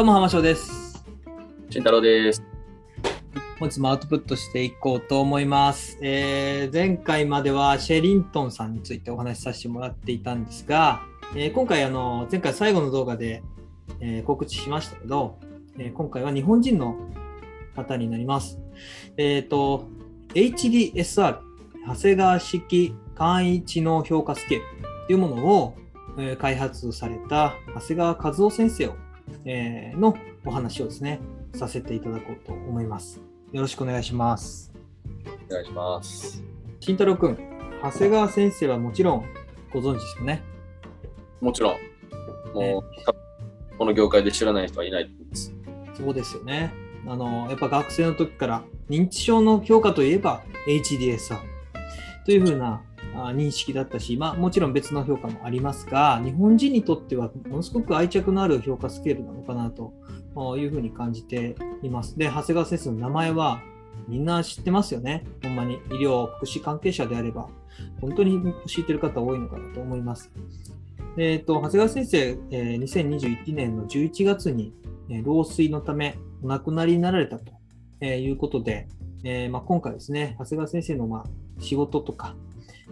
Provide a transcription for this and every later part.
どうも浜翔です。慎太郎です。本日もアウトプットしていこうと思います。えー前回まではシェリントンさんについてお話しさせてもらっていたんですが、えー今回あの前回最後の動画で、えー告知しましたけど、えー今回は日本人の方になります。えっ、と HDSR 長谷川式簡易知能評価スケールというものを、えー開発された長谷川和夫先生を、えーのお話をですねさせていただこうと思います。よろしくお願いします。お願いします。慎太郎くん、長谷川先生はもちろんご存知ですよね？もちろん、もう、多分この業界で知らない人はいないと思います。そうですよね。あの、やっぱ学生の時から認知症の評価といえば HDSR というふうなあ認識だったし、まあもちろん別の評価もありますが、日本人にとってはものすごく愛着のある評価スケールなのかなというふうに感じています。で、長谷川先生の名前はみんな知ってますよね。ほんまに医療、福祉関係者であれば、本当に知ってる方多いのかなと思います。えっと、長谷川先生、え2021年の11月に、え老衰のためお亡くなりになられたと、えいうことで、えーまあ、今回ですね、長谷川先生の、まあ、仕事とか、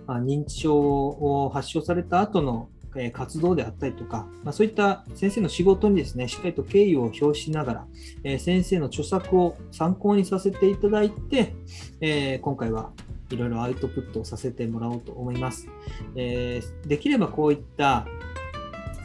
まあ、認知症を発症された後の、活動であったりとか、まあ、そういった先生の仕事にですね、しっかりと敬意を表しながら、えー先生の著作を参考にさせていただいて、えー今回はいろいろアウトプットをさせてもらおうと思います。えーできればこういった、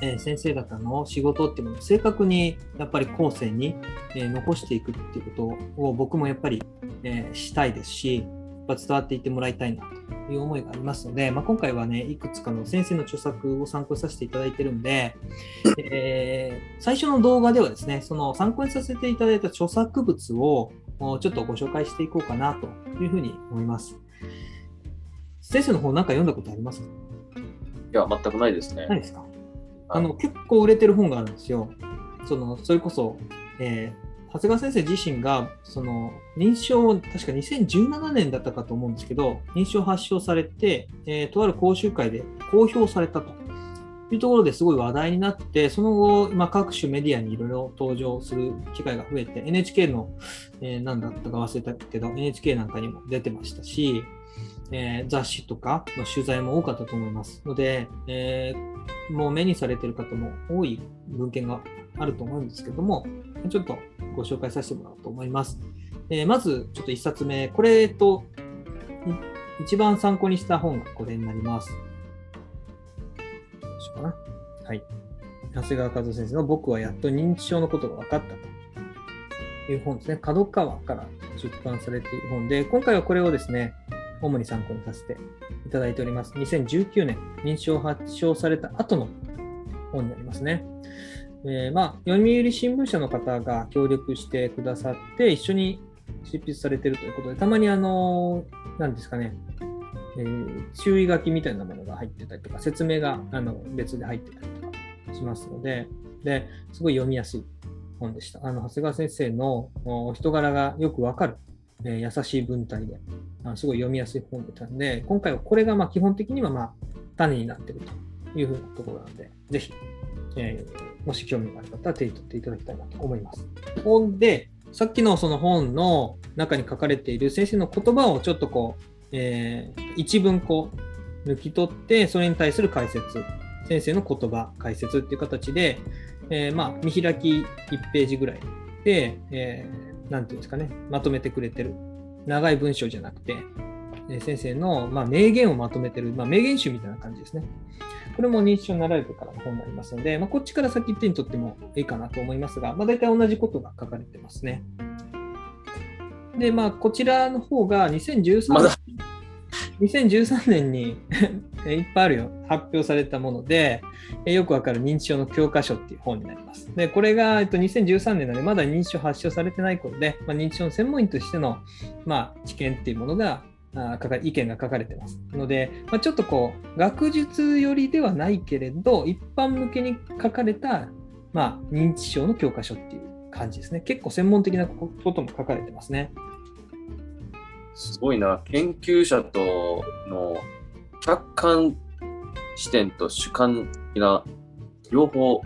え先生方の仕事っていうのを正確にやっぱり後世に、え残していくっていうことを僕もやっぱり、えしたいですし、伝わっていってもらいたいなという思いがありますので、まあ、今回はね、いくつかの先生の著作を参考にさせていただいてるんで、えー最初の動画ではですね、その参考にさせていただいた著作物をおちょっとご紹介していこうかなというふうに思います。先生の方なんか読んだことあります？かいや、全くないですね。ないですか？あの結構売れてる本があるんですよ。そのそれこそ、えー長谷川先生自身がその認知症を確か2017年だったかと思うんですけど認知症発症されて、えーとある講習会で公表されたと。いうところですごい話題になってその後、まあ、各種メディアにいろいろ登場する機会が増えて NHK の、えー何だったか忘れたけど NHK なんかにも出てましたし、えー雑誌とかの取材も多かったと思います。ので、えーもう目にされてる方も多い文献があると思うんですけども、ちょっとご紹介させてもらおうと思います。えーまず、ちょっと1冊目、これと、一番参考にした本がこれになります。しようかな。はい。長谷川和夫先生の僕はやっと認知症のことが分かったという本ですね。角川から出版されている本で、今回はこれをですね、主に参考にさせていただいております。2019年、認知症を発症された後の本になりますね。えーまあ、読売新聞社の方が協力してくださって、一緒に執筆されているということで、たまにあの、なんですかね、えー注意書きみたいなものが入ってたりとか、説明があの別で入ってたりとかしますので、ですごい読みやすい本でした。あの長谷川先生のお人柄がよくわかる、えー優しい文体で、あすごい読みやすい本だったので、今回はこれがまあ基本的にはま種になっているというふうなところなので、ぜひ、えーもし興味がある方は手に取っていただきたいなと思います。ほんで、さっきのその本の中に書かれている先生の言葉をちょっとこう、えー一文こう抜き取って、それに対する解説、先生の言葉、解説っていう形で、えーまあ見開き1ページぐらいで、えーなんていうんですかね、まとめてくれてる。長い文章じゃなくて、先生の、まあ、名言をまとめてる、まあ、名言集みたいな感じですね。これも認知症になられてからの本になりますので、まあ、こっちから先手に取ってもいいかなと思いますが、まあ、大体同じことが書かれてますね。で、まあ、こちらの方が2013まだ2013年に いっぱいあるよ、発表されたもので、えよくわかる認知症の教科書っていう本になります。で、これが、えっと、2013年なので、まだ認知症発症されてない頃で、まあ、認知症の専門員としての、まあ、知見っていうものが、あ書か意見が書かれてます。ので、まあ、ちょっとこう、学術寄りではないけれど、一般向けに書かれた、まあ、認知症の教科書っていう感じですね。結構専門的なことも書かれてますね。すごいな。研究者との客観視点と主観的な両方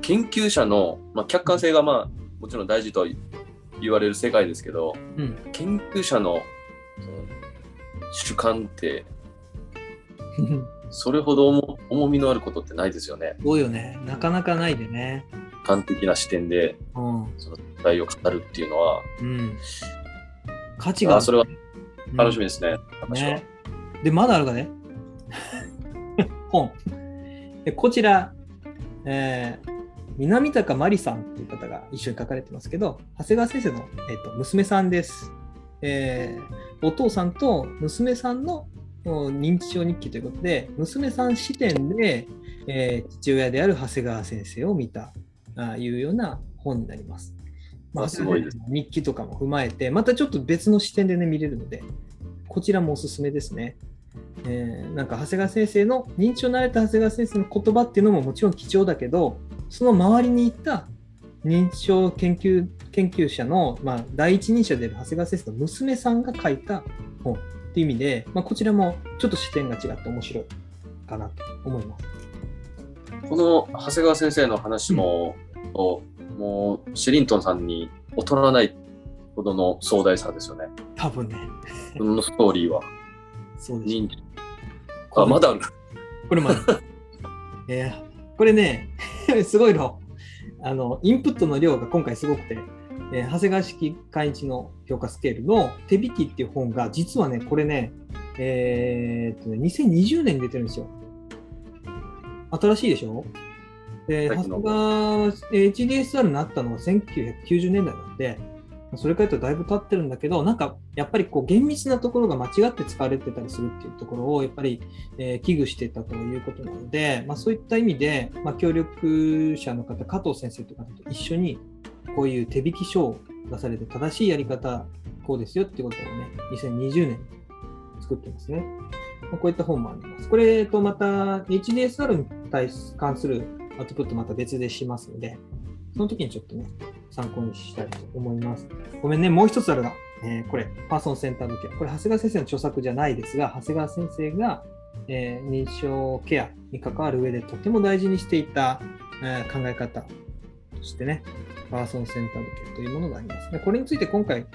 研究者の、まあ、客観性がまあもちろん大事とは言われる世界ですけど、うん。研究者の主観ってそれほど重重みのあることってないですよね。多いよね。なかなかないでね。主観的な視点でうん。その時代を語るっていうのは、うん。価値がある。あそれはうん楽しみですね。私はね。で、まだあるかね 本。でこちら、えー南高真理さんっていう方が一緒に書かれてますけど、長谷川先生の、えーと娘さんです、えーお父さんと娘さんのお認知症日記ということで、娘さん視点で、えー父親である長谷川先生を見たあいうような本になります。あすごいです日記とかも踏まえて、またちょっと別の視点でね、見れるので、こちらもおすすめですね。えーなんか長谷川先生の認知症になれた長谷川先生の言葉っていうのももちろん貴重だけどその周りにいた認知症研究研究者の、まあ、第一人者である長谷川先生の娘さんが書いた本っていう意味で、まあ、こちらもちょっと視点が違って面白いかなと思います。この長谷川先生の話も、もうシリントンさんに劣らないほどの壮大さですよね。多分ね。このストーリーは。そうです。認知あ、まだある。これまで。えーこれね、すごいの。あの、インプットの量が今回すごくて、えー長谷川式寛一の評価スケールの手引きっていう本が、実はね、これね、えーっとね、2020年に出てるんですよ。新しいでしょ？で、長谷川、えー HDSR になったのは1990年代なんで、それから言うとだいぶ経ってるんだけど、なんかやっぱりこう厳密なところが間違って使われてたりするっていうところをやっぱり、えー危惧してたということなので、まあ、そういった意味で、まあ、協力者の方、加藤先生とかと一緒にこういう手引き書を出されて正しいやり方、こうですよってことをね、2020年に作ってますね。まあこういった本もあります。これとまた HDSR に対関するアウトプットまた別でしますので、その時にちょっとね、参考にしたいと思います。ごめんね、もう一つあるが、えーこれ、パーソンセンタードケア。これ、長谷川先生の著作じゃないですが、長谷川先生が、えー認知症ケアに関わる上でとても大事にしていた、えー考え方としてね、パーソンセンタードケアというものがあります。でこれについて今回、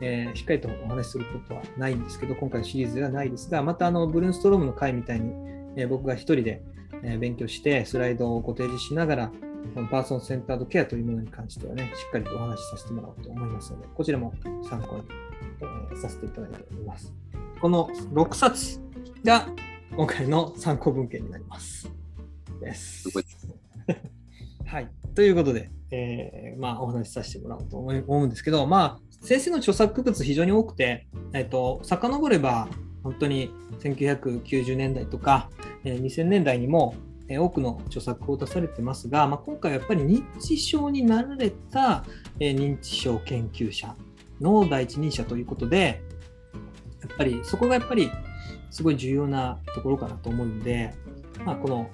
えーしっかりとお話しすることはないんですけど、今回シリーズではないですが、またあのブルーンストロームの回みたいに、え僕が一人で、え勉強して、スライドをご提示しながら、パーソンセンタードケアというものに関してはね、しっかりとお話しさせてもらおうと思いますので、こちらも参考に、えーさせていただいております。この6冊が今回の参考文献になります。です。はい。ということで、えーまあ、お話しさせてもらおうと思うんですけど、まあ、先生の著作物非常に多くて、えっと、遡れば、本当に1990年代とか、えー2000年代にも、えー多くの著作を出されてますが、まあ、今回やっぱり認知症になられた、認知症研究者の第一人者ということで、やっぱりそこがやっぱりすごい重要なところかなと思うので、まあ、この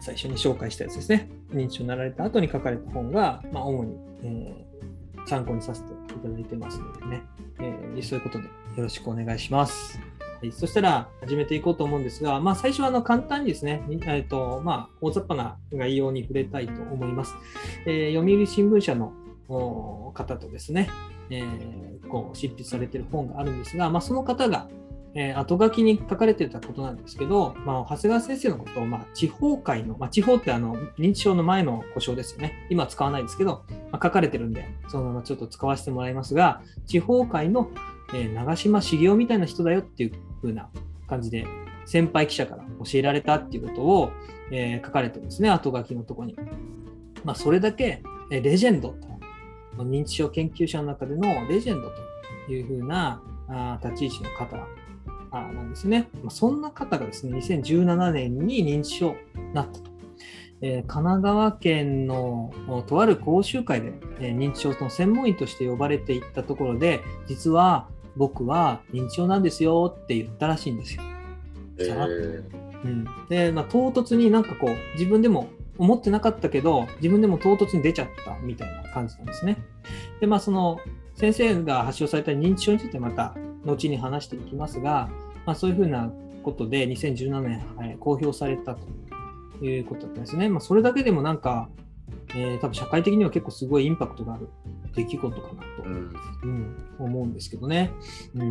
最初に紹介したやつですね、認知症になられた後に書かれた本が、まあ、主に、えー参考にさせていただいてますのでね、えーそういうことでよろしくお願いします。はい、そしたら始めていこうと思うんですが、まあ、最初はあの簡単にですね、えーとまあ、大雑把な概要に触れたいと思います。えー読売新聞社の方とですね、えーこう執筆されている本があるんですが、まあ、その方が、えー後書きに書かれてたことなんですけど、まあ、長谷川先生のことを、まあ、地方会の、まあ、地方ってあの認知症の前の故障ですよね。今使わないですけど、まあ、書かれてるんで、そのままちょっと使わせてもらいますが、地方会の、えー長嶋茂雄みたいな人だよっていう風な感じで、先輩記者から教えられたっていうことを、えー書かれてるんですね、後書きのとこに。まあ、それだけ、レジェンドと、認知症研究者の中でのレジェンドという風なあ立ち位置の方なんですね。まあ、そんな方がですね、2017年に認知症になったと。えー神奈川県のとある講習会で、えー認知症の専門医として呼ばれていったところで、実は僕は認知症なんですよって言ったらしいんですよ。えさらっとーうん、で、まあ、唐突になんかこう自分でも思ってなかったけど自分でも唐突に出ちゃったみたいな感じなんですね。でまあその先生が発症された認知症についてまた後に話していきますが、まあ、そういうふうなことで2017年、はい公表されたということだったんですね。まあ、それだけでもなんか、えー、多分社会的には結構すごいインパクトがある出来事かなと、うん、うん、思うんですけどね。う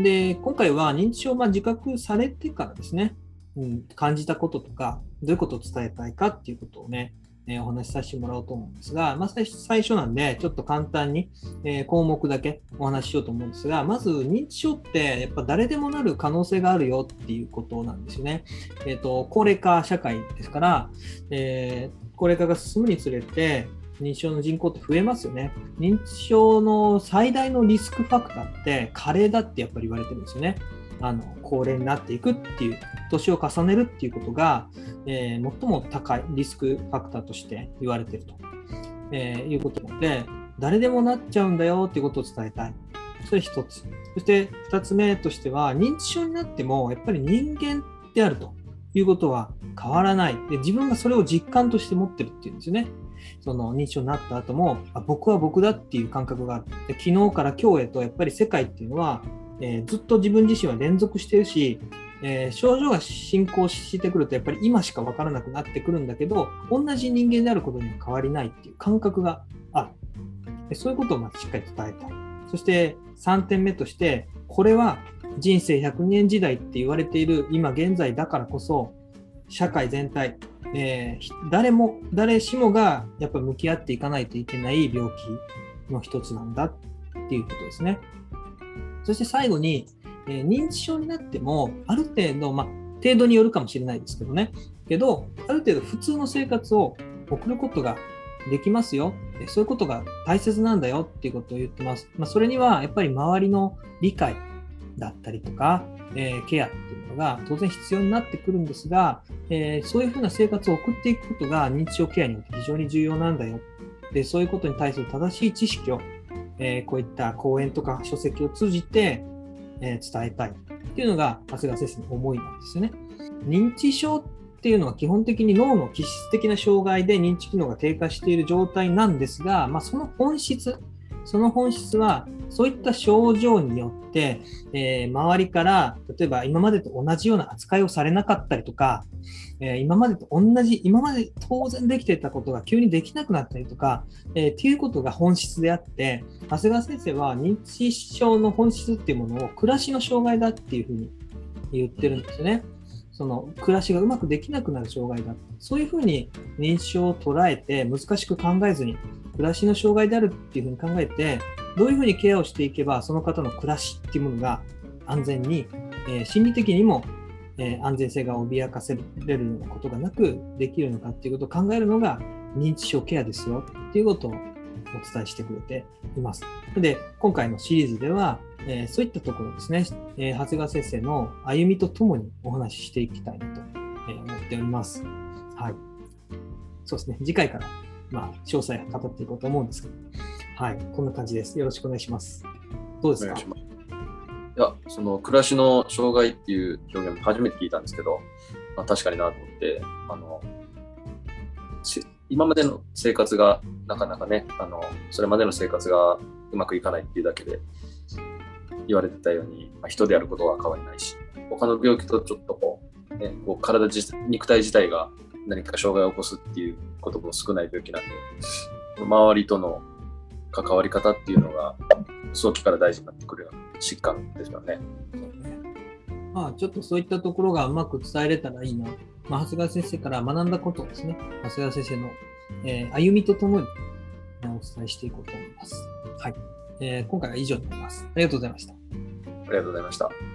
ん、で、今回は認知症が自覚されてからですね、うん、感じたこととか、どういうことを伝えたいかっていうことをね、えー、お話しさせてもらおうと思うんですが、まあ、最初なんで、ちょっと簡単に、えー、項目だけお話ししようと思うんですが、まず認知症ってやっぱ誰でもなる可能性があるよっていうことなんですよね。えっ、ー、と、高齢化社会ですから、え高齢化が進むにつれて、認知症の人口って増えますよね。認知症の最大のリスクファクターって加齢だってやっぱり言われてるんですよね。あの高齢になっていくっていう年を重ねるっていうことが、えー、最も高いリスクファクターとして言われてると、えー、いうことなので誰でもなっちゃうんだよっていうことを伝えたい。それ一つ。そして二つ目としては認知症になってもやっぱり人間であるということは変わらない。で自分がそれを実感として持ってるっていうんですよね。その認知症になった後もあ僕は僕だっていう感覚があって昨日から今日へとやっぱり世界っていうのはえー、ずっと自分自身は連続してるし、えー、症状が進行してくるとやっぱり今しか分からなくなってくるんだけど同じ人間であることには変わりないっていう感覚がある。でそういうことをまずしっかり伝えたい。そして3点目としてこれは人生100年時代って言われている今現在だからこそ社会全体、えー、誰も誰しもがやっぱ向き合っていかないといけない病気の一つなんだっていうことですね。そして最後に、えー、認知症になっても、ある程度、ま、程度によるかもしれないですけどね、けど、ある程度普通の生活を送ることができますよ。そういうことが大切なんだよっていうことを言ってます。まあ、それにはやっぱり周りの理解だったりとか、えー、ケアっていうのが当然必要になってくるんですが、えー、そういうふうな生活を送っていくことが認知症ケアにおいて非常に重要なんだよ。で、そういうことに対する正しい知識をえー、こういった講演とか書籍を通じて、え、伝えたいっていうのが長谷川先生の思いなんですよね。認知症っていうのは基本的に脳の気質的な障害で認知機能が低下している状態なんですが、まあ、その本質、その本質はそういった症状によって、えー、周りから例えば今までと同じような扱いをされなかったりとか、えー、今までと同じ、今まで当然できていたことが急にできなくなったりとか、えー、っていうことが本質であって、長谷川先生は認知症の本質っていうものを暮らしの障害だっていうふうに言ってるんですよね。その暮らしがうまくできなくなる障害だ。そういうふうに認知症を捉えて難しく考えずに暮らしの障害であるっていうふうに考えてどういうふうにケアをしていけばその方の暮らしっていうものが安全に、えー、心理的にもえー、安全性が脅かせれるようなことがなくできるのかっていうことを考えるのが認知症ケアですよっていうことをお伝えしてくれています。で、今回のシリーズでは、えー、そういったところですね、えー、長谷川先生の歩みとともにお話ししていきたいなと、え思っております。はい。そうですね、次回から、まあ、詳細を語っていこうと思うんですけど、はい、こんな感じです。よろしくお願いします。どうですか？いや、その暮らしの障害っていう表現も初めて聞いたんですけど、まあ、確かになと思って、あの、今までの生活がなかなかね、あの、それまでの生活がうまくいかないっていうだけで言われてたように、まあ、人であることは変わりないし、他の病気とちょっとこう、ね、こう体自、肉体自体が何か障害を起こすっていうことも少ない病気なんで、周りとの関わり方っていうのが早期から大事になってくるような疾患ですよね。まあ、ちょっとそういったところがうまく伝えれたらいいな。まあ、長谷川先生から学んだことをですね、長谷川先生の、えー、歩みとともにお伝えしていこうと思います。はい。えー、今回は以上になります。ありがとうございました。ありがとうございました。